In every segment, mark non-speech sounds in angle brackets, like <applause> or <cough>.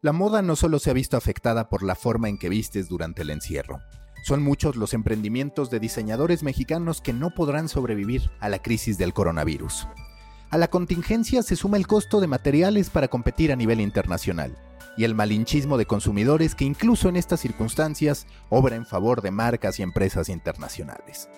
La moda no solo se ha visto afectada por la forma en que vistes durante el encierro. Son muchos los emprendimientos de diseñadores mexicanos que no podrán sobrevivir a la crisis del coronavirus. A la contingencia se suma el costo de materiales para competir a nivel internacional y el malinchismo de consumidores que incluso en estas circunstancias obra en favor de marcas y empresas internacionales.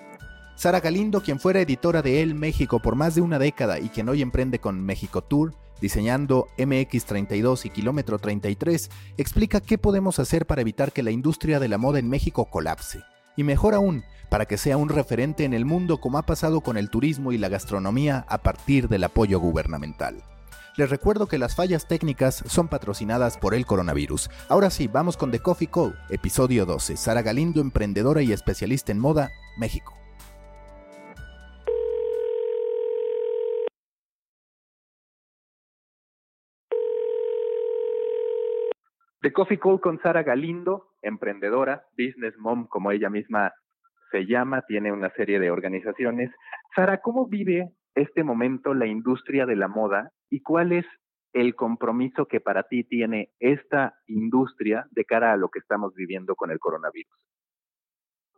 Sara Galindo, quien fuera editora de El México por más de una década y quien hoy emprende con México Tour, diseñando MX32 y Kilómetro 33, explica qué podemos hacer para evitar que la industria de la moda en México colapse. Y mejor aún, para que sea un referente en el mundo como ha pasado con el turismo y la gastronomía a partir del apoyo gubernamental. Les recuerdo que las fallas técnicas son patrocinadas por el coronavirus. Ahora sí, vamos con The Coffee Call, episodio 12. Sara Galindo, emprendedora y especialista en moda, México. The Coffee Call con Sara Galindo, emprendedora, business mom, como ella misma se llama, tiene una serie de organizaciones. Sara, ¿cómo vive este momento la industria de la moda y cuál es el compromiso que para ti tiene esta industria de cara a lo que estamos viviendo con el coronavirus?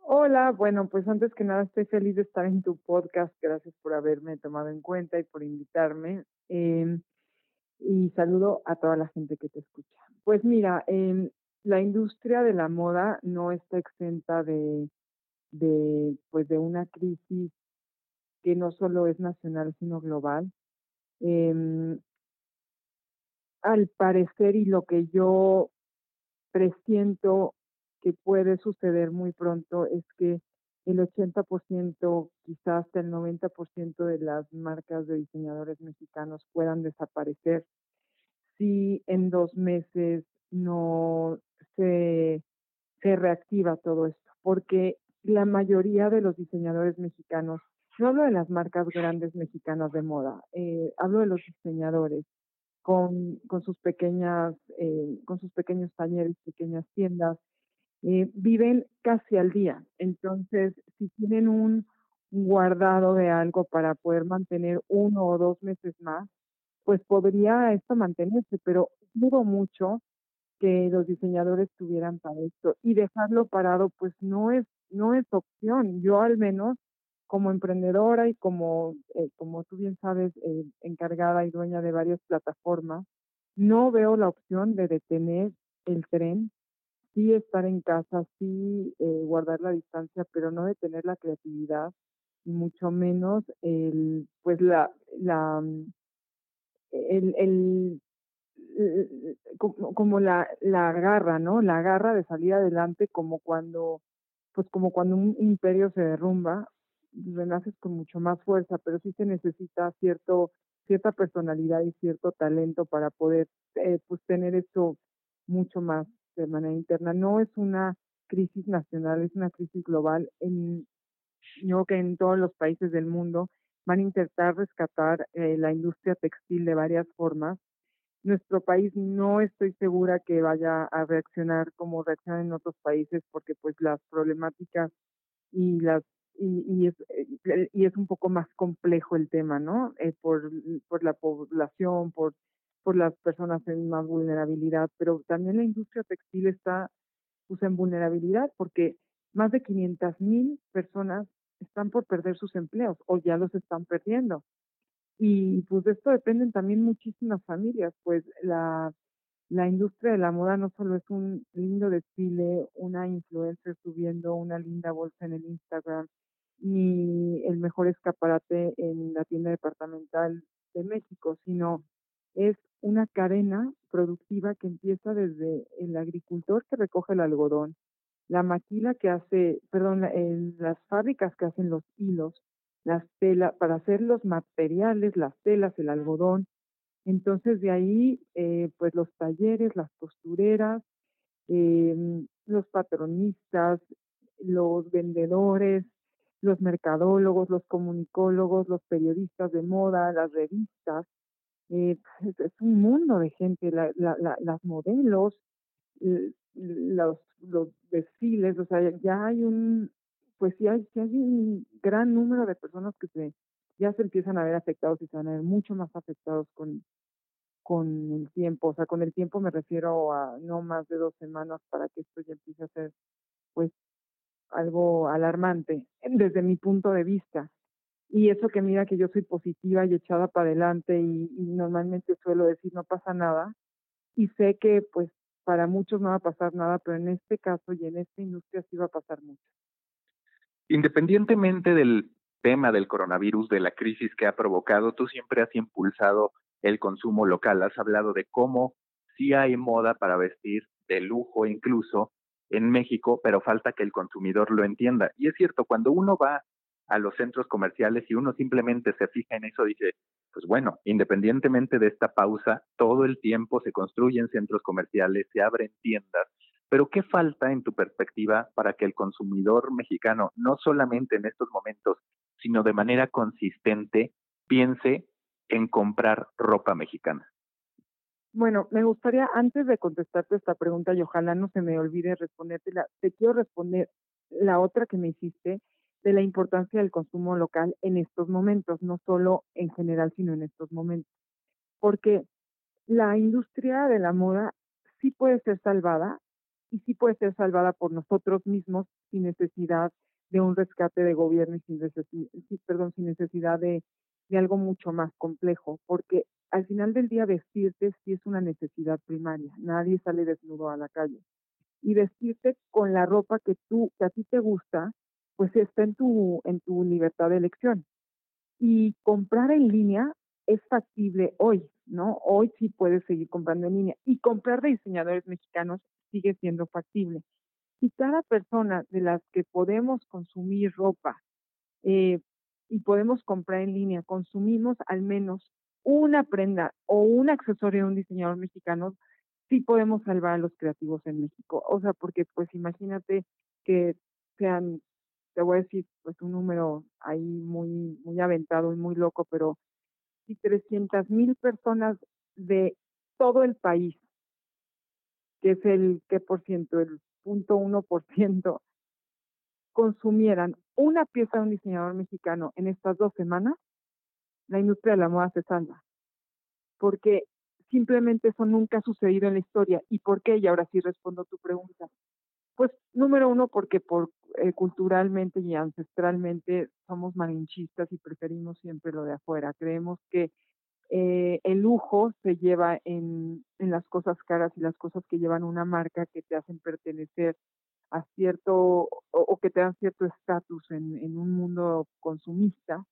Hola, bueno, pues antes que nada estoy feliz de estar en tu podcast. Gracias por haberme tomado en cuenta y por invitarme. Eh, y saludo a toda la gente que te escucha. Pues mira, eh, la industria de la moda no está exenta de, pues de una crisis que no solo es nacional, sino global. Eh, al parecer y lo que yo presiento que puede suceder muy pronto es que el 80%, quizás hasta el 90% de las marcas de diseñadores mexicanos puedan desaparecer si en dos meses no se, se reactiva todo esto, porque la mayoría de los diseñadores mexicanos, no hablo de las marcas grandes mexicanas de moda, eh, hablo de los diseñadores con, con sus pequeñas, eh, con sus pequeños talleres, pequeñas tiendas, eh, viven casi al día. Entonces, si tienen un guardado de algo para poder mantener uno o dos meses más, pues podría esto mantenerse, pero dudo mucho que los diseñadores tuvieran para esto y dejarlo parado pues no es no es opción. Yo al menos como emprendedora y como eh, como tú bien sabes eh, encargada y dueña de varias plataformas, no veo la opción de detener el tren sí estar en casa, sí eh, guardar la distancia, pero no detener la creatividad y mucho menos el, pues la, la, mm, el, el como, la, la garra, ¿no? La garra de salir adelante como cuando, pues como cuando un imperio se derrumba, renaces con mucho más fuerza, pero sí se necesita cierto, cierta personalidad y cierto talento para poder, eh, pues tener eso mucho más de manera interna. No es una crisis nacional, es una crisis global. En, yo creo que en todos los países del mundo van a intentar rescatar eh, la industria textil de varias formas. Nuestro país no estoy segura que vaya a reaccionar como reaccionan en otros países porque pues las problemáticas y las y, y, es, eh, y es un poco más complejo el tema, ¿no? Eh, por, por la población, por por las personas en más vulnerabilidad, pero también la industria textil está pues, en vulnerabilidad porque más de 500 mil personas están por perder sus empleos o ya los están perdiendo. Y pues de esto dependen también muchísimas familias, pues la, la industria de la moda no solo es un lindo desfile, una influencer subiendo una linda bolsa en el Instagram, ni el mejor escaparate en la tienda departamental de México, sino es una cadena productiva que empieza desde el agricultor que recoge el algodón, la maquila que hace, perdón, las fábricas que hacen los hilos, las telas, para hacer los materiales, las telas, el algodón. Entonces de ahí, eh, pues los talleres, las costureras, eh, los patronistas, los vendedores, los mercadólogos, los comunicólogos, los periodistas de moda, las revistas, eh, es, un mundo de gente, la, la, las modelos, los, los desfiles, o sea, ya hay un, pues sí hay, hay un gran número de personas que se ya se empiezan a ver afectados y se van a ver mucho más afectados con, con el tiempo, o sea, con el tiempo me refiero a no más de dos semanas para que esto ya empiece a ser, pues, algo alarmante desde mi punto de vista. Y eso que mira que yo soy positiva y echada para adelante y normalmente suelo decir no pasa nada y sé que pues para muchos no va a pasar nada, pero en este caso y en esta industria sí va a pasar mucho. Independientemente del tema del coronavirus, de la crisis que ha provocado, tú siempre has impulsado el consumo local, has hablado de cómo sí hay moda para vestir de lujo incluso en México, pero falta que el consumidor lo entienda. Y es cierto, cuando uno va a los centros comerciales y uno simplemente se fija en eso, dice, pues bueno, independientemente de esta pausa, todo el tiempo se construyen centros comerciales, se abren tiendas, pero ¿qué falta en tu perspectiva para que el consumidor mexicano, no solamente en estos momentos, sino de manera consistente, piense en comprar ropa mexicana? Bueno, me gustaría, antes de contestarte esta pregunta, y ojalá no se me olvide respondértela, te quiero responder la otra que me hiciste, de la importancia del consumo local en estos momentos, no solo en general, sino en estos momentos. Porque la industria de la moda sí puede ser salvada y sí puede ser salvada por nosotros mismos sin necesidad de un rescate de gobierno y sin necesidad, de algo mucho más complejo, porque al final del día vestirte sí es una necesidad primaria, nadie sale desnudo a la calle. Y vestirte con la ropa que tú, que a ti te gusta, pues está en tu, en tu libertad de elección. Y comprar en línea es factible hoy, ¿no? Hoy sí puedes seguir comprando en línea. Y comprar de diseñadores mexicanos sigue siendo factible. Si cada persona de las que podemos consumir ropa eh, y podemos comprar en línea, consumimos al menos una prenda o un accesorio de un diseñador mexicano, sí podemos salvar a los creativos en México. O sea, porque pues imagínate que sean te voy a decir pues un número ahí muy, muy aventado y muy loco, pero si 300 mil personas de todo el país, que es el qué por ciento, el punto uno por ciento, consumieran una pieza de un diseñador mexicano en estas dos semanas, la industria de la moda se salva. Porque simplemente eso nunca ha sucedido en la historia. ¿Y por qué? Y ahora sí respondo tu pregunta. Pues número uno, porque por eh, culturalmente y ancestralmente somos malinchistas y preferimos siempre lo de afuera. Creemos que eh, el lujo se lleva en, en las cosas caras y las cosas que llevan una marca que te hacen pertenecer a cierto o, que te dan cierto estatus en, en, un mundo consumista,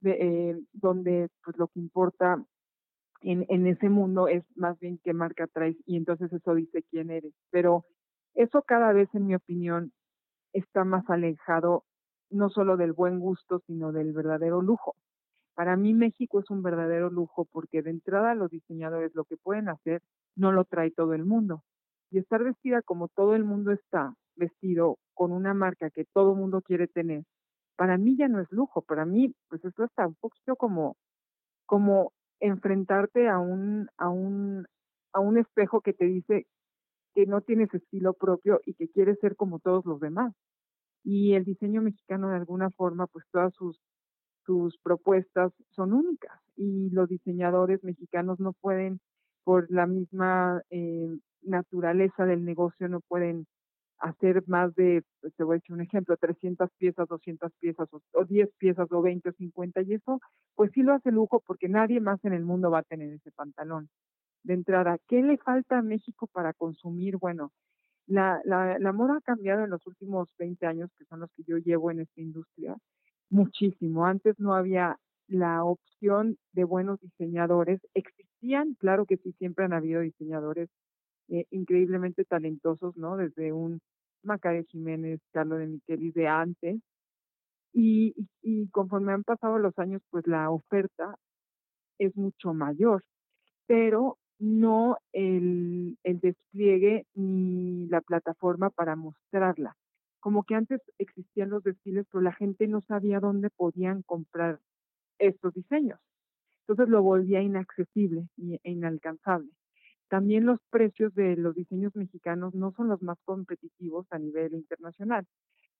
de, eh, donde pues lo que importa en, en ese mundo es más bien qué marca traes y entonces eso dice quién eres. Pero eso cada vez, en mi opinión, está más alejado no solo del buen gusto, sino del verdadero lujo. Para mí México es un verdadero lujo porque de entrada los diseñadores lo que pueden hacer no lo trae todo el mundo. Y estar vestida como todo el mundo está vestido con una marca que todo el mundo quiere tener, para mí ya no es lujo, para mí pues esto está un poquito como como enfrentarte a un a un a un espejo que te dice que no tienes estilo propio y que quieres ser como todos los demás. Y el diseño mexicano de alguna forma, pues todas sus, sus propuestas son únicas y los diseñadores mexicanos no pueden, por la misma eh, naturaleza del negocio, no pueden hacer más de, pues, te voy a echar un ejemplo, 300 piezas, 200 piezas, o, o, 10 piezas, o 20 o 50, y eso, pues sí lo hace lujo porque nadie más en el mundo va a tener ese pantalón de entrada. ¿Qué le falta a México para consumir? Bueno, la, la, moda ha cambiado en los últimos 20 años, que son los que yo llevo en esta industria, muchísimo. Antes no había la opción de buenos diseñadores. Existían, claro que sí, siempre han habido diseñadores eh, increíblemente talentosos, ¿no? Desde un Macario Jiménez, Carlos de Michelis de antes. Y, y conforme han pasado los años, pues la oferta es mucho mayor. Pero no el, el despliegue ni la plataforma para mostrarla. Como que antes existían los desfiles, pero la gente no sabía dónde podían comprar estos diseños. Entonces lo volvía inaccesible e inalcanzable. También los precios de los diseños mexicanos no son los más competitivos a nivel internacional.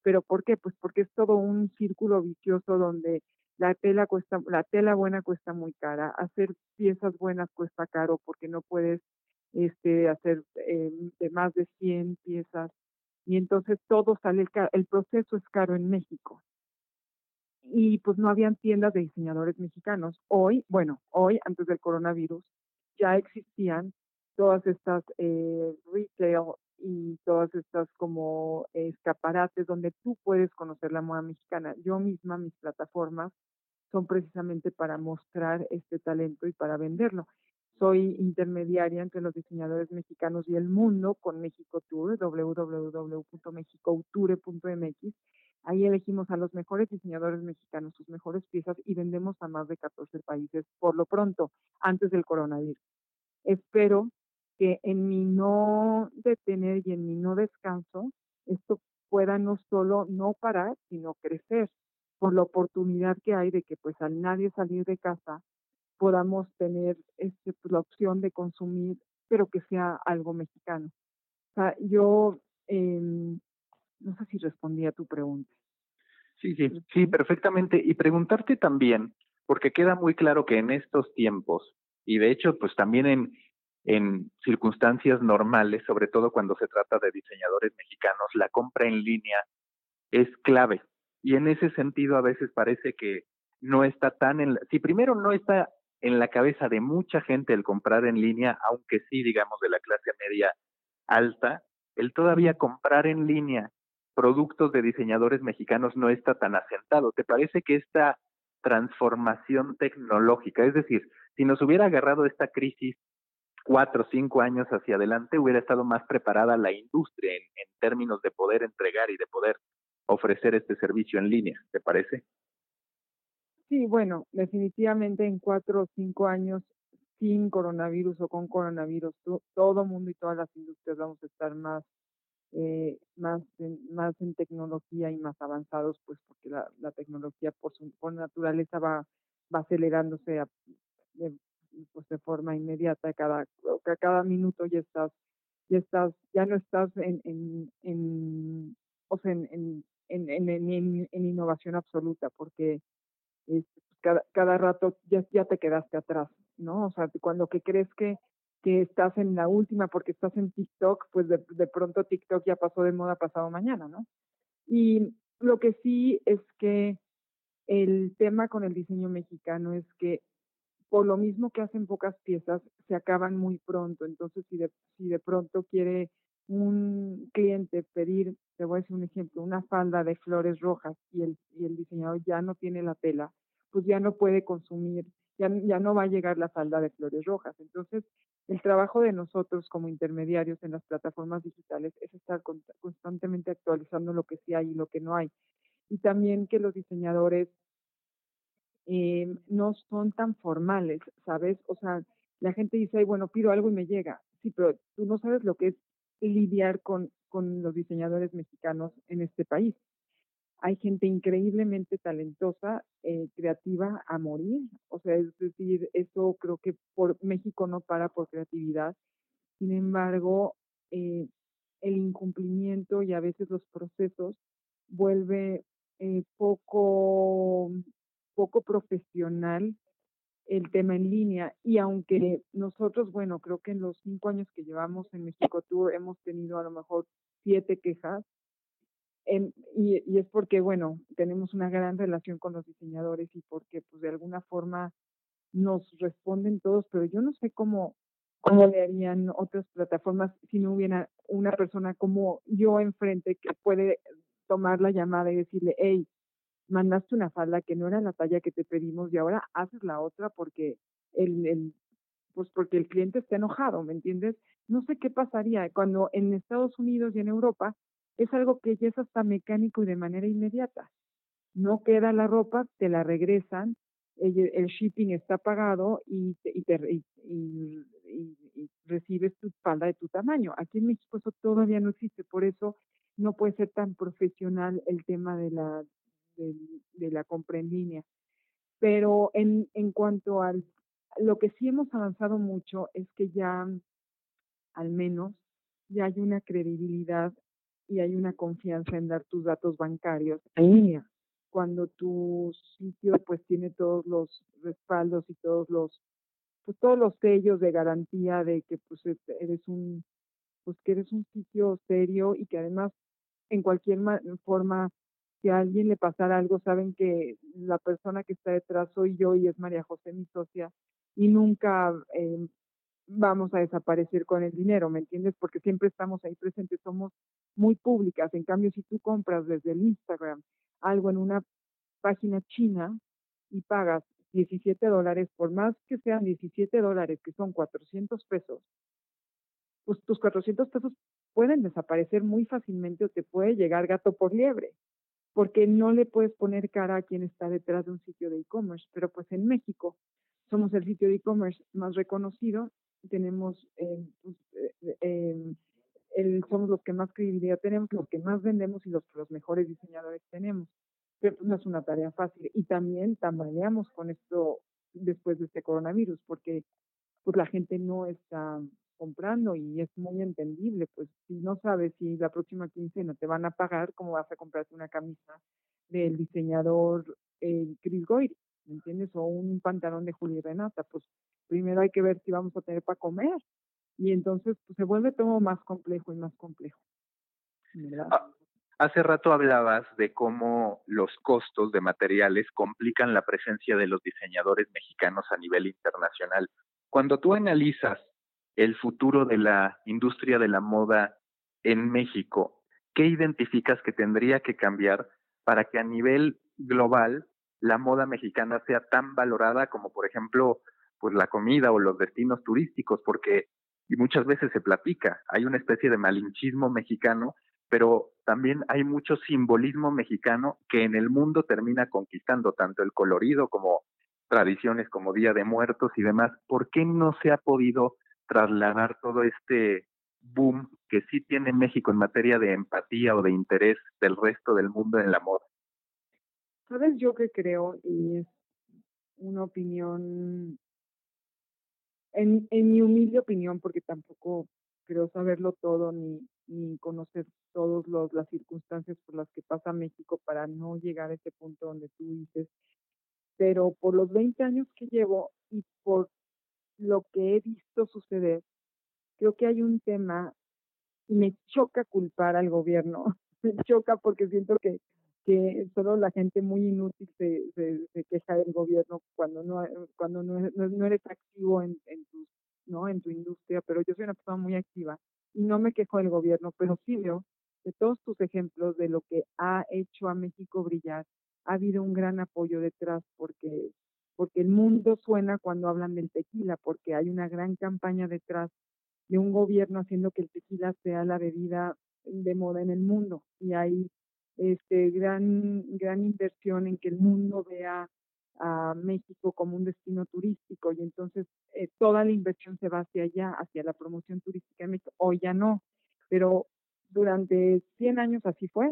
¿Pero por qué? Pues porque es todo un círculo vicioso donde la tela cuesta, la tela buena cuesta muy cara, hacer piezas buenas cuesta caro porque no puedes este, hacer eh, más de 100 piezas y entonces todo sale, el proceso es caro en México. Y pues no habían tiendas de diseñadores mexicanos. Hoy, bueno, hoy antes del coronavirus ya existían todas estas eh, retail y todas estas como escaparates donde tú puedes conocer la moda mexicana. Yo misma, mis plataformas son precisamente para mostrar este talento y para venderlo. Soy intermediaria entre los diseñadores mexicanos y el mundo con México Tour, www.mexicouture.mx. Ahí elegimos a los mejores diseñadores mexicanos, sus mejores piezas y vendemos a más de 14 países por lo pronto, antes del coronavirus. Espero que en mi no detener y en mi no descanso, esto pueda no solo no parar, sino crecer por la oportunidad que hay de que pues al nadie salir de casa podamos tener este, pues, la opción de consumir, pero que sea algo mexicano. O sea, yo em, no sé si respondí a tu pregunta. Sí, sí, sí, perfectamente. Y preguntarte también, porque queda muy claro que en estos tiempos, y de hecho, pues también en, en circunstancias normales, sobre todo cuando se trata de diseñadores mexicanos, la compra en línea es clave. Y en ese sentido a veces parece que no está tan en si primero no está en la cabeza de mucha gente el comprar en línea, aunque sí digamos de la clase media alta, el todavía comprar en línea productos de diseñadores mexicanos no está tan asentado. ¿Te parece que esta transformación tecnológica, es decir, si nos hubiera agarrado esta crisis cuatro o cinco años hacia adelante, hubiera estado más preparada la industria en, términos de poder entregar y de poder ofrecer este servicio en línea, ¿te parece? Sí, bueno, definitivamente en cuatro o cinco años sin coronavirus o con coronavirus, todo mundo y todas las industrias vamos a estar más, eh, más, en, más en tecnología y más avanzados, pues porque la, tecnología por, su, por naturaleza va, va acelerándose a, pues de forma inmediata cada, cada minuto ya estás, ya estás, ya no estás en, en, en o sea, en, en, innovación absoluta, porque este, pues, cada, cada rato ya, ya te quedaste atrás, ¿no? O sea, cuando que crees que, que estás en la última porque estás en TikTok, pues de, de pronto TikTok ya pasó de moda pasado mañana, ¿no? Y lo que sí es que el tema con el diseño mexicano es que por lo mismo que hacen pocas piezas, se acaban muy pronto. Entonces, si de, si de pronto quiere un cliente pedir, te voy a decir un ejemplo, una falda de flores rojas y el, y el diseñador ya no tiene la tela, pues ya no puede consumir, ya, ya no va a llegar la falda de flores rojas. Entonces, el trabajo de nosotros como intermediarios en las plataformas digitales es estar constantemente actualizando lo que sí hay y lo que no hay. Y también que los diseñadores eh, no son tan formales, ¿sabes? O sea, la gente dice, Ay, bueno, pido algo y me llega. Sí, pero tú no sabes lo que es lidiar con, con los diseñadores mexicanos en este país. Hay gente increíblemente talentosa, eh, creativa a morir. O sea, es decir, eso creo que por México no para por creatividad. Sin embargo, eh, el incumplimiento y a veces los procesos vuelve poco, poco profesional el tema en línea y aunque nosotros, bueno, creo que en los cinco años que llevamos en México Tour hemos tenido a lo mejor siete quejas en, y, y, es porque, bueno, tenemos una gran relación con los diseñadores y porque pues de alguna forma nos responden todos, pero yo no sé cómo, cómo le harían otras plataformas si no hubiera una persona como yo enfrente que puede tomar la llamada y decirle, hey, mandaste una falda que no era la talla que te pedimos y ahora haces la otra porque el, el pues porque el cliente está enojado, ¿me entiendes? No sé qué pasaría cuando en Estados Unidos y en Europa es algo que ya es hasta mecánico y de manera inmediata. No queda la ropa, te la regresan, el, shipping está pagado y, y, te, y, y, recibes tu falda de tu tamaño. Aquí en México eso todavía no existe, por eso no puede ser tan profesional el tema de la, de, la compra en línea. Pero en, en cuanto al lo que sí hemos avanzado mucho es que ya al menos ya hay una credibilidad y hay una confianza en dar tus datos bancarios en línea. cuando tu sitio pues tiene todos los respaldos y todos los pues todos los sellos de garantía de que pues eres un pues que eres un sitio serio y que además en cualquier forma si a alguien le pasara algo saben que la persona que está detrás soy yo y es María José mi socia y nunca eh, vamos a desaparecer con el dinero, ¿me entiendes? Porque siempre estamos ahí presentes, somos muy públicas. En cambio, si tú compras desde el Instagram algo en una página china y pagas 17 dólares, por más que sean 17 dólares, que son 400 pesos, pues tus 400 pesos pueden desaparecer muy fácilmente o te puede llegar gato por liebre, porque no le puedes poner cara a quien está detrás de un sitio de e-commerce. Pero pues en México somos el sitio de e-commerce más reconocido tenemos, eh, pues, eh, em, el, somos los que más credibilidad tenemos, los que más vendemos y los que los mejores diseñadores tenemos. Pero pues, no es una tarea fácil. Y también tambaleamos con esto después de este coronavirus, porque pues la gente no está comprando y es muy entendible, pues si no sabes si la próxima quincena te van a pagar, ¿cómo vas a comprarte una camisa del diseñador Chris Goyri? ¿Me entiendes? O un pantalón de Juli Renata, pues primero hay que ver si vamos a tener para comer. Y entonces pues, se vuelve todo más complejo y más complejo. Ah, hace rato hablabas de cómo los costos de materiales complican la presencia de los diseñadores mexicanos a nivel internacional. Cuando tú analizas el futuro de la industria de la moda en México, ¿qué identificas que tendría que cambiar para que a nivel global la moda mexicana sea tan valorada como, por ejemplo, pues la comida o los destinos turísticos, porque y muchas veces se platica, hay una especie de malinchismo mexicano, pero también hay mucho simbolismo mexicano que en el mundo termina conquistando tanto el colorido como tradiciones como Día de Muertos y demás. ¿Por qué no se ha podido trasladar todo este boom que sí tiene México en materia de empatía o de interés del resto del mundo en la moda? Sabes, yo que creo, y es una opinión en, en mi humilde opinión, porque tampoco creo saberlo todo ni, ni conocer todas las circunstancias por las que pasa México para no llegar a ese punto donde tú dices, pero por los 20 años que llevo y por lo que he visto suceder, creo que hay un tema y me choca culpar al gobierno, <laughs> me choca porque siento que que solo la gente muy inútil se, se, queja del gobierno cuando no cuando no, no, eres activo en, en tu no en tu industria pero yo soy una persona muy activa y no me quejo del gobierno pero sí veo de todos tus ejemplos de lo que ha hecho a México brillar ha habido un gran apoyo detrás porque porque el mundo suena cuando hablan del tequila porque hay una gran campaña detrás de un gobierno haciendo que el tequila sea la bebida de moda en el mundo y hay este, gran, gran inversión en que el mundo vea a México como un destino turístico y entonces eh, toda la inversión se va hacia allá, hacia la promoción turística de México. Hoy ya no, pero durante 100 años así fue.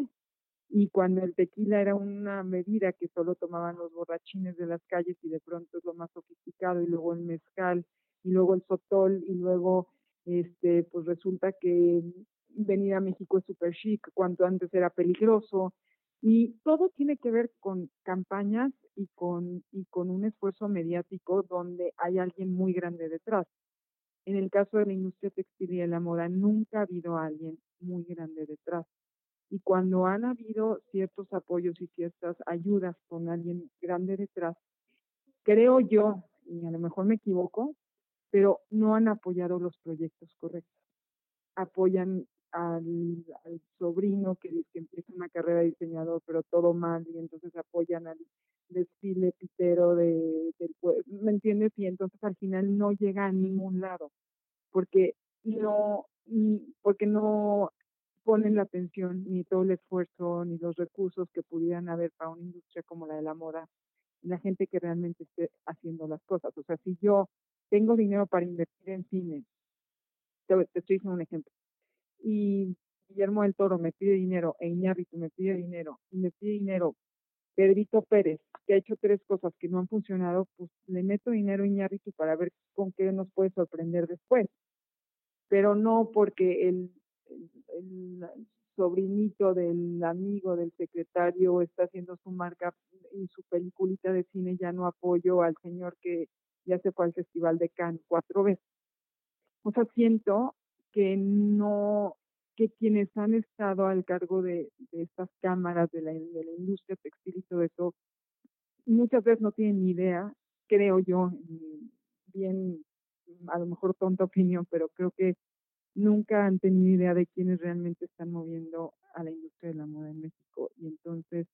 Y cuando el tequila era una medida que solo tomaban los borrachines de las calles y de pronto es lo más sofisticado y luego el mezcal y luego el sotol y luego este pues resulta que venir a México es súper chic, cuanto antes era peligroso. Y todo tiene que ver con campañas y con, y con un esfuerzo mediático donde hay alguien muy grande detrás. En el caso de la industria textil y de la moda, nunca ha habido alguien muy grande detrás. Y cuando han habido ciertos apoyos y ciertas ayudas con alguien grande detrás, creo yo, y a lo mejor me equivoco, pero no han apoyado los proyectos correctos. Apoyan al, sobrino que empieza una carrera de diseñador, pero todo mal, y entonces apoyan al desfile pitero de, del ¿me entiendes? Y entonces al final no llega a ningún lado, porque no, porque no ponen la atención ni todo el esfuerzo ni los recursos que pudieran haber para una industria como la de la moda la gente que realmente esté haciendo las cosas. O sea, si yo tengo dinero para invertir en cine, te, estoy diciendo un ejemplo, y Guillermo del Toro me pide dinero e Iñárritu me pide dinero y me pide dinero Pedrito Pérez, que ha hecho tres cosas que no han funcionado, pues le meto dinero a Iñárritu para ver con qué nos puede sorprender después. Pero no porque el, sobrinito del amigo del secretario está haciendo su marca y su peliculita de cine, ya no apoyo al señor que ya se fue al Festival de Cannes cuatro veces. O sea, siento que no, que quienes han estado al cargo de, estas cámaras de la, de la industria textil y todo eso, muchas veces no tienen ni idea, creo yo, bien, a lo mejor tonta opinión, pero creo que nunca han tenido idea de quiénes realmente están moviendo a la industria de la moda en México y entonces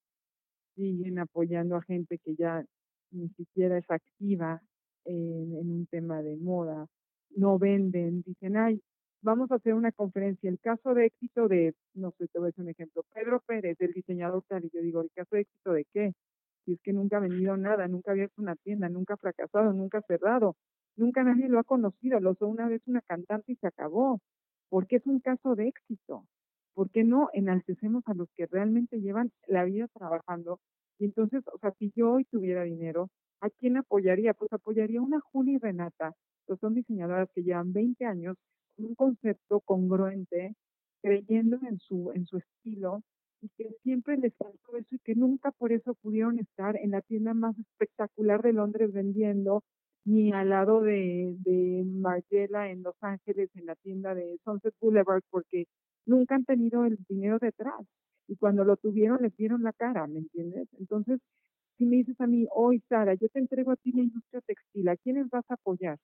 siguen apoyando a gente que ya ni siquiera es activa en, un tema de moda, no venden, dicen, ay, vamos a hacer una conferencia, el caso de éxito de, no sé, te voy a decir un ejemplo, Pedro Pérez, el diseñador tal, y yo digo, ¿el caso de éxito de qué? Si es que nunca ha vendido nada, nunca ha abierto una tienda, nunca ha fracasado, nunca ha cerrado, nunca nadie lo ha conocido, lo usó una vez una cantante y se acabó, porque es un caso de éxito. ¿Por qué no enaltecemos a los que realmente llevan la vida trabajando? Y entonces, o sea, si yo hoy tuviera dinero, ¿a quién apoyaría? Pues apoyaría a una Julia y Renata, que son diseñadoras que llevan 20 años un concepto congruente, creyendo en su, en su estilo y que siempre les faltó eso y que nunca por eso pudieron estar en la tienda más espectacular de Londres vendiendo, ni al lado de, de Margiela en Los Ángeles, en la tienda de Sunset Boulevard, porque nunca han tenido el dinero detrás. Y cuando lo tuvieron, les dieron la cara, ¿me entiendes? Entonces, si me dices a mí, hoy Sara, yo te entrego a ti la industria textil, ¿a quiénes vas a apoyar?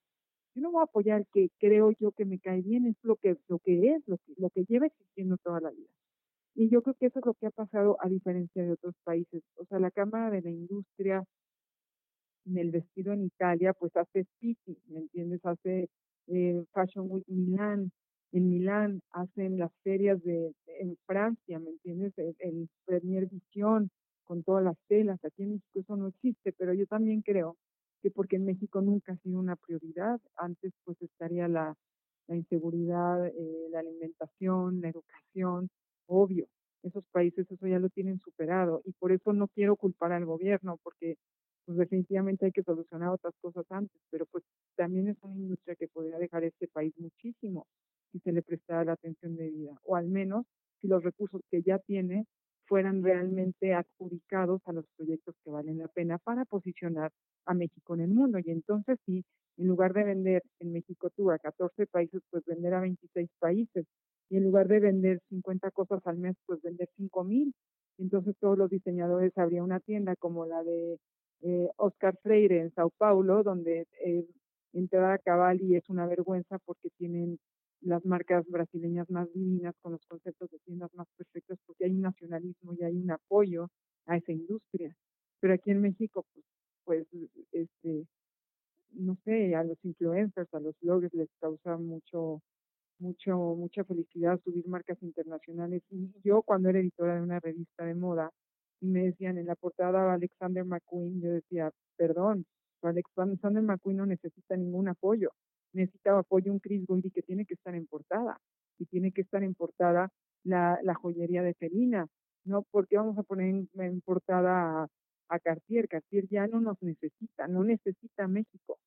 yo no voy a apoyar el que creo yo que me cae bien, es lo que, lo que es, lo que, lo que lleva existiendo toda la vida. Y yo creo que eso es lo que ha pasado a diferencia de otros países. O sea, la Cámara de la Industria en el vestido en Italia, pues hace Pitti, ¿me entiendes? Hace eh, Fashion Week Milán, en Milán hacen las ferias de, en Francia, ¿me entiendes? El, el Premier Visión con todas las telas. Aquí en México eso no existe, pero yo también creo que porque en México nunca ha sido una prioridad. Antes pues estaría la, la inseguridad, eh, la alimentación, la educación, obvio. Esos países eso ya lo tienen superado y por eso no quiero culpar al gobierno porque pues definitivamente hay que solucionar otras cosas antes, pero pues también es una industria que podría dejar este país muchísimo si se le prestara la atención debida, o al menos si los recursos que ya tiene fueran realmente adjudicados a los proyectos que valen la pena para posicionar a México en el mundo. Y entonces sí, en lugar de vender en México tú a 14 países, pues vender a 26 países. Y en lugar de vender 50 cosas al mes, pues vender 5 mil. Entonces todos los diseñadores habría una tienda como la de eh, Oscar Freire en Sao Paulo, donde eh, entrar a Cavalli es una vergüenza porque tienen las marcas brasileñas más divinas con los conceptos de tiendas más perfectos porque hay un nacionalismo y hay un apoyo a esa industria. Pero aquí en México, pues pues, este, no sé, a los influencers, a los bloggers les causa mucho, mucho, mucha felicidad subir marcas internacionales. Y yo cuando era editora de una revista de moda y me decían en la portada Alexander McQueen, yo decía, perdón, Alexander McQueen no necesita ningún apoyo, necesita apoyo un Chris Goody que tiene que estar en portada y tiene que estar en portada la, la joyería de Felina, ¿no? porque vamos a poner en, portada a Cartier. Cartier ya no nos necesita, no necesita México.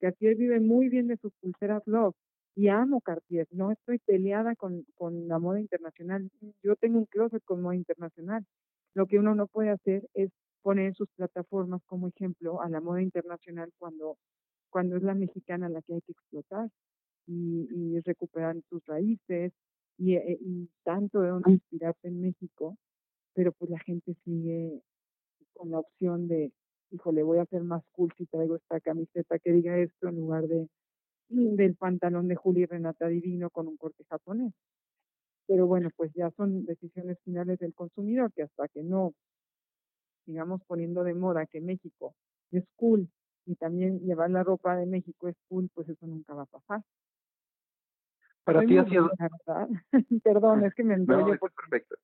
Cartier vive muy bien de sus pulseras Love y amo Cartier, no estoy peleada con, con la moda internacional. Yo tengo un closet con moda internacional. Lo que uno no puede hacer es poner sus plataformas como ejemplo a la moda internacional cuando, cuando es la mexicana la que hay que explotar y, recuperar sus raíces y, eh, y tanto de dónde inspirarse en México, pero pues la gente sigue con la opción de, híjole, voy a hacer más cool si traigo esta camiseta que diga esto en lugar de del pantalón de Juli Renata Divino con un corte japonés. Pero bueno, pues ya son decisiones finales del consumidor que hasta que no sigamos poniendo de moda que México es cool y también llevar la ropa de México es cool, pues eso nunca va a pasar. Para ti ha sido... <laughs> Perdón, es que me enrollo no, perfecto.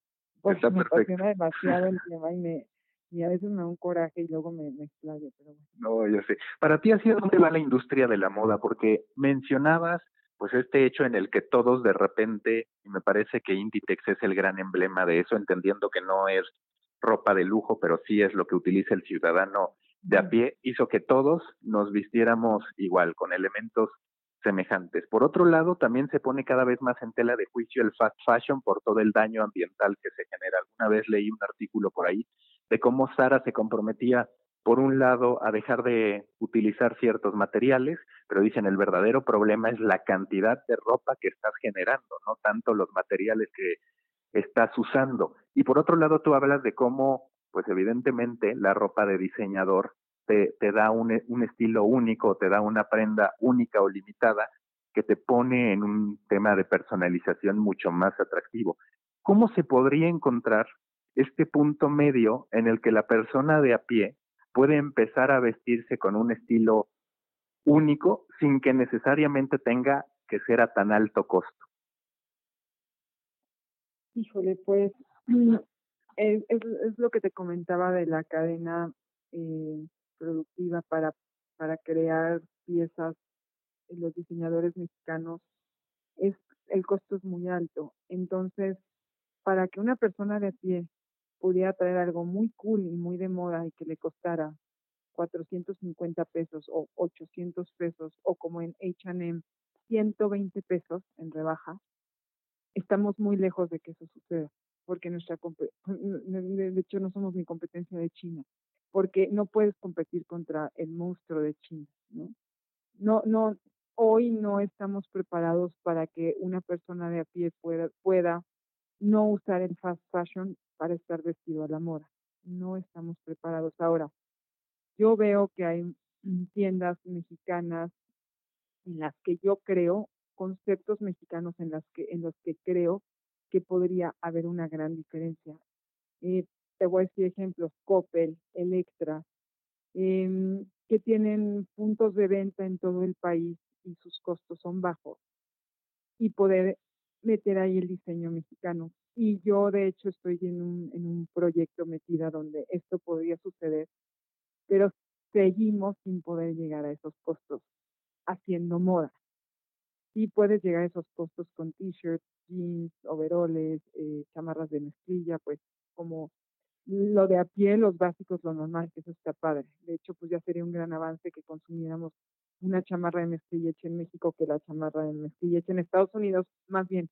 Está me apasiona demasiado el tema y me, <laughs> y a veces me da un coraje y luego me, me explayo, pero No, yo sé. Para ti, ¿hacia dónde va la industria de la moda? Porque mencionabas pues este hecho en el que todos de repente, y me parece que Inditex es el gran emblema de eso, entendiendo que no es ropa de lujo, pero sí es lo que utiliza el ciudadano de a pie, hizo que todos nos vistiéramos igual, con elementos semejantes. Por otro lado, también se pone cada vez más en tela de juicio el fast fashion por todo el daño ambiental que se genera. Alguna vez leí un artículo por ahí de cómo Sara se comprometía, por un lado, a dejar de utilizar ciertos materiales, pero dicen el verdadero problema es la cantidad de ropa que estás generando, no tanto los materiales que estás usando. Y por otro lado, tú hablas de cómo, pues evidentemente, la ropa de diseñador te, da un, un estilo único, te da una prenda única o limitada que te pone en un tema de personalización mucho más atractivo. ¿Cómo se podría encontrar este punto medio en el que la persona de a pie puede empezar a vestirse con un estilo único sin que necesariamente tenga que ser a tan alto costo? Híjole, pues es, es, lo que te comentaba de la cadena eh, productiva para, para crear piezas los diseñadores mexicanos, es, el costo es muy alto. Entonces, para que una persona de pie pudiera traer algo muy cool y muy de moda y que le costara 450 pesos o 800 pesos o como en H&M 120 pesos en rebaja, estamos muy lejos de que eso suceda, porque nuestra de hecho no somos ni competencia de China porque no puedes competir contra el monstruo de China, ¿no? No, no, hoy no estamos preparados para que una persona de a pie pueda, pueda no usar el fast fashion para estar vestido a la moda. No estamos preparados. Ahora, yo veo que hay tiendas mexicanas en las que yo creo, conceptos mexicanos en, las que, en los que creo que podría haber una gran diferencia. Eh, te voy a decir ejemplos, Coppel, Electra, em, que tienen puntos de venta en todo el país y sus costos son bajos, y poder meter ahí el diseño mexicano. Y yo, de hecho, estoy en un, en un proyecto metida donde esto podría suceder, pero seguimos sin poder llegar a esos costos haciendo moda. Sí puedes llegar a esos costos con t-shirts, jeans, overoles, eh, chamarras de mezclilla, pues como lo de a pie, los básicos, lo normal, que eso está padre. De hecho, pues ya sería un gran avance que consumiéramos una chamarra de mezclilla en México que la chamarra de mezclilla en Estados Unidos, más bien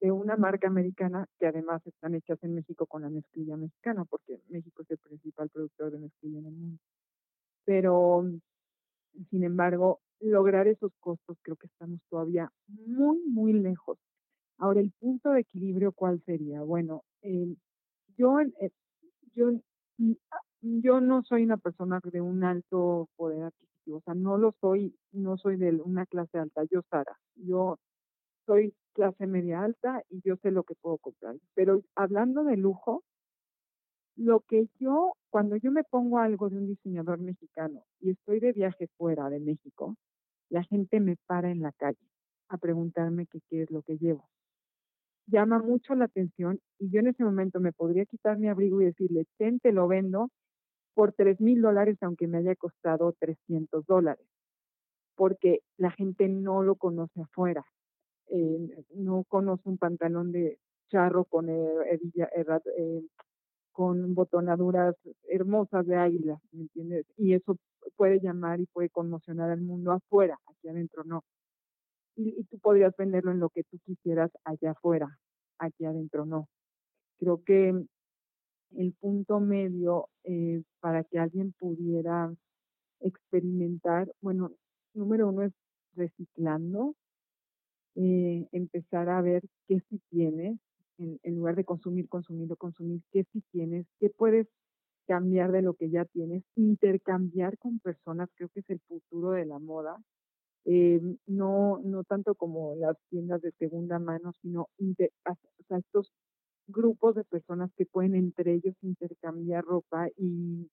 de una marca americana que además están hechas en México con la mezclilla mexicana, porque México es el principal productor de mezclilla en el mundo. Pero, sin embargo, lograr esos costos creo que estamos todavía muy, muy lejos. Ahora, el punto de equilibrio, ¿cuál sería? Bueno, eh, yo eh, yo, mm, ah, yo no soy una persona de un alto poder adquisitivo, o sea, no lo soy, no soy de una clase alta, yo Sara, yo soy clase media alta y yo sé lo que puedo comprar. Pero hablando de lujo, lo que yo, cuando yo me pongo algo de un diseñador mexicano y estoy de viaje fuera de México, la gente me para en la calle a preguntarme qué es lo que llevo. Llama mucho la atención y yo en ese momento me podría quitar mi abrigo y decirle, ten, te lo vendo por tres mil dólares aunque me haya costado 300 dólares, porque la gente no lo conoce afuera, eh, no conoce un pantalón de charro con hebilla, eh, con botonaduras hermosas de águila, ¿me entiendes? Y eso puede llamar y puede conmocionar al mundo afuera, aquí adentro no y, tú podrías venderlo en lo que tú quisieras allá afuera, aquí adentro no. Creo que el punto medio para que alguien pudiera experimentar, bueno, número uno es reciclando, eh, empezar a ver qué sí tienes, en, lugar de consumir, consumir o consumir, qué sí tienes, qué puedes cambiar de lo que ya tienes, intercambiar con personas, creo que es el futuro de la moda, eh, no, no tanto como las tiendas de segunda mano, sino estos grupos de personas que pueden entre ellos intercambiar ropa y,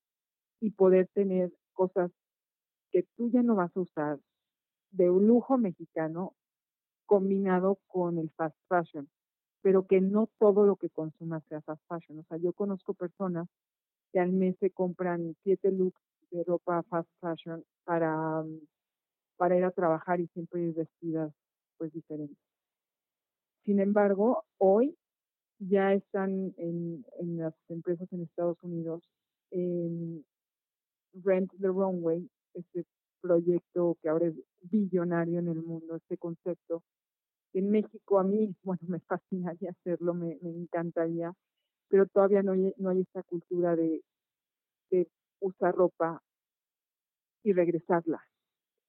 y poder tener cosas que tú ya no vas a usar de un lujo mexicano combinado con el fast fashion, pero que no todo lo que consumas sea fast fashion. O sea, yo conozco personas que al mes se compran siete looks de ropa fast fashion para para ir a trabajar y siempre ir vestidas pues diferentes. Sin embargo, hoy ya están en, en las empresas en Estados Unidos en Rent the Runway, este proyecto que ahora es billonario en el mundo, este concepto. En México a mí, <laughs> bueno, me fascinaría hacerlo, me, me encantaría, pero todavía no hay, no hay esta cultura de, de usar ropa y regresarla.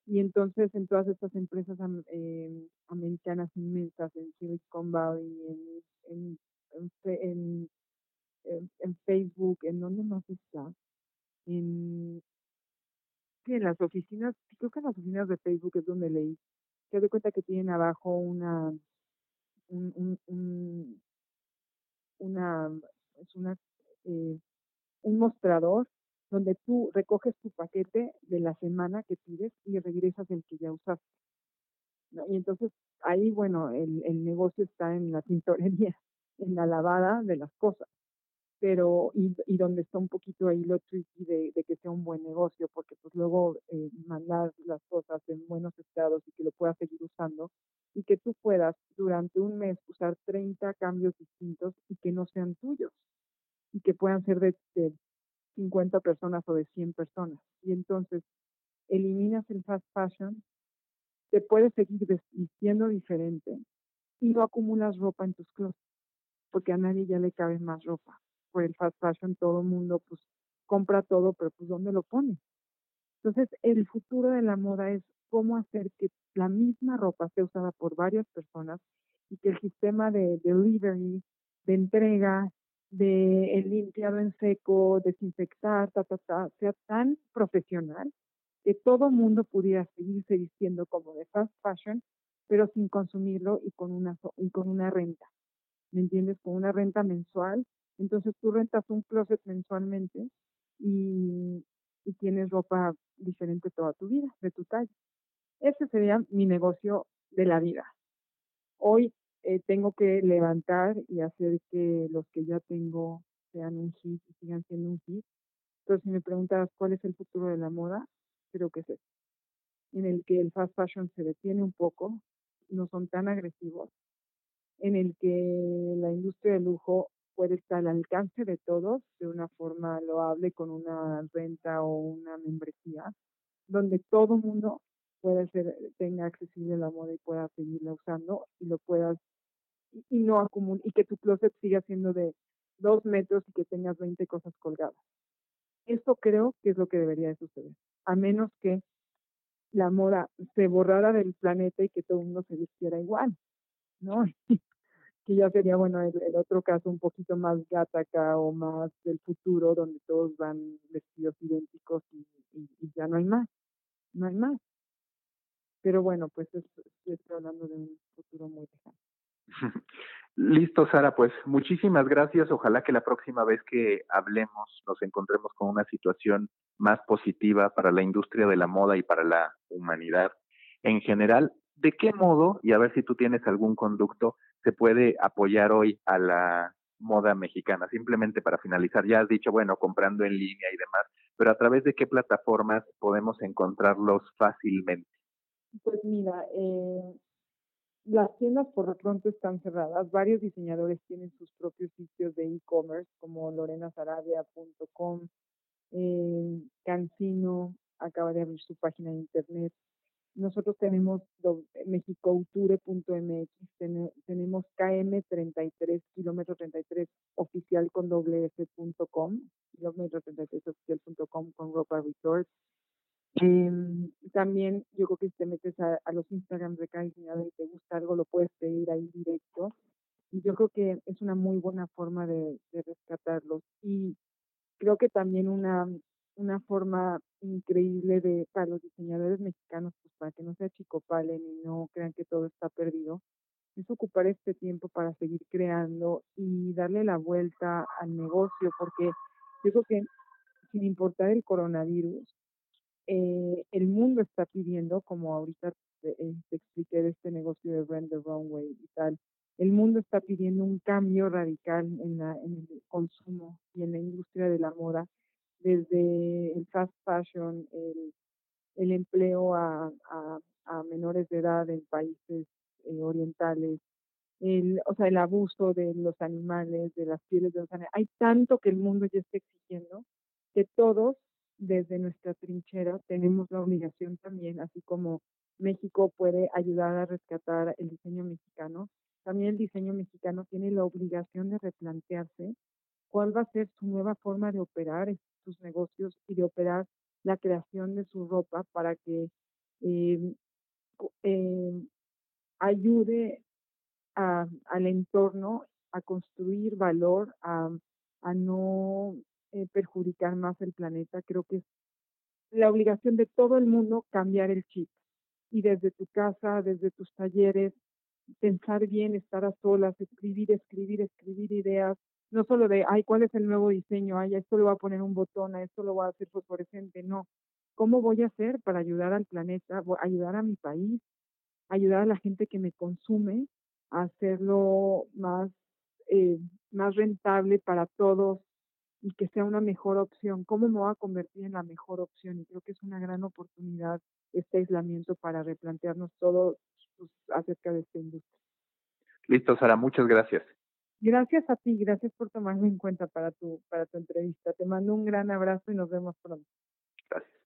Y entonces en todas estas empresas eh, americanas inmensas, en Silicon Valley, en, en, en, en, Facebook, ¿en dónde más está? En, en las oficinas, creo que en las oficinas de Facebook es donde leí, se doy cuenta que tienen abajo una, un, un, un una, es una, eh, un mostrador donde tú recoges tu paquete de la semana que pides y regresas el que ya usaste. Y entonces ahí, bueno, el, el negocio está en la <laughs> tintorería, en la lavada de las cosas pero y, donde está un poquito ahí lo tricky de, de que sea un buen negocio, porque pues luego eh, mandar las cosas en buenos estados y que lo puedas seguir usando y que tú puedas durante un mes usar 30 cambios distintos y que no sean tuyos y que puedan ser de, de 50 personas o de 100 personas. Y entonces eliminas el fast fashion, te puedes seguir vistiendo diferente y no acumulas ropa en tus closets, porque a nadie ya le cabe más ropa. Por el fast fashion todo el mundo pues compra todo, pero pues ¿dónde lo pone? Entonces el futuro de la moda es cómo hacer que la misma ropa sea usada por varias personas y que el sistema de delivery, de entrega, de el limpiado en seco, desinfectar, ta, ta, ta, sea tan profesional que todo mundo pudiera seguirse vistiendo como de fast fashion, pero sin consumirlo y con una y con una renta. ¿Me entiendes? Con una renta mensual. Entonces tú rentas un closet mensualmente y, tienes ropa diferente toda tu vida, de tu talla. Ese sería mi negocio de la vida. Hoy eh, tengo que levantar y hacer que los que ya tengo sean un hit y sigan siendo un hit. Pero si me preguntas cuál es el futuro de la moda, creo que es ese, en el que el fast fashion se detiene un poco, no son tan agresivos, en el que la industria del lujo puede estar al alcance de todos de una forma loable con una renta o una membresía, donde todo mundo puede ser, tenga accesible la moda y pueda seguirla usando y lo puedas y, no acumul y que tu closet siga siendo de dos metros y que tengas 20 cosas colgadas. Esto creo que es lo que debería de suceder, a menos que la moda se borrara del planeta y que todo el mundo se vistiera igual, ¿no? <laughs> que ya sería, bueno, el, otro caso un poquito más gataca o más del futuro, donde todos van vestidos idénticos y, ya no hay más, no hay más. Pero bueno, pues estoy hablando de un futuro muy lejano. <laughs> Listo, Sara, pues muchísimas gracias. Ojalá que la próxima vez que hablemos nos encontremos con una situación más positiva para la industria de la moda y para la humanidad en general. ¿De qué modo, y a ver si tú tienes algún conducto, se puede apoyar hoy a la moda mexicana? Simplemente para finalizar, ya has dicho, bueno, comprando en línea y demás, pero a través de qué plataformas podemos encontrarlos fácilmente? Pues mira, eh, las tiendas por lo pronto están cerradas. Varios diseñadores tienen sus propios sitios de e-commerce como lorenasarabia.com, eh, Cancino acaba de abrir su página de internet. Nosotros tenemos mexicouture.mx, tenemos KM33, kilómetro 33 oficial con doble F.com, kilómetro 33 oficial.com con ropa resort. Eh, también yo creo que si te metes a, a los Instagram de cada diseñador y te gusta algo, lo puedes pedir ahí directo. Y yo creo que es una muy buena forma de, de rescatarlos. Y creo que también una, una forma increíble de para los diseñadores mexicanos, pues para que no se achicopalen y no crean que todo está perdido, es ocupar este tiempo para seguir creando y darle la vuelta al negocio, porque yo creo que sin importar el coronavirus, eh, el mundo está pidiendo, como ahorita te, eh, expliqué de este negocio de Rent the Runway y tal, el mundo está pidiendo un cambio radical en, la, en el consumo y en la industria de la moda, desde el fast fashion, el, el empleo a, a, a, menores de edad en países eh, orientales, el, o sea, el abuso de los animales, de las pieles de los animales. Hay tanto que el mundo ya está exigiendo que todos desde nuestra trinchera tenemos la obligación también, así como México puede ayudar a rescatar el diseño mexicano, también el diseño mexicano tiene la obligación de replantearse cuál va a ser su nueva forma de operar sus negocios y de operar la creación de su ropa para que eh, eh, ayude al entorno a construir valor, a, no eh, perjudicar más el planeta. Creo que es la obligación de todo el mundo cambiar el chip y desde tu casa, desde tus talleres, pensar bien, estar a solas, escribir, escribir, escribir ideas, no solo de, ay, ¿cuál es el nuevo diseño? Ay, esto lo voy a poner un botón, a esto lo voy a hacer fosforescente, no. ¿Cómo voy a hacer para ayudar al planeta, ayudar a mi país, ayudar a la gente que me consume a hacerlo más, eh, más rentable para todos y que sea una mejor opción? ¿Cómo me voy a convertir en la mejor opción? Y creo que es una gran oportunidad este aislamiento para replantearnos todo pues, acerca de esta industria. Listo, Sara, muchas gracias. Gracias a ti, gracias por tomarme en cuenta para tu, para tu entrevista. Te mando un gran abrazo y nos vemos pronto. Gracias.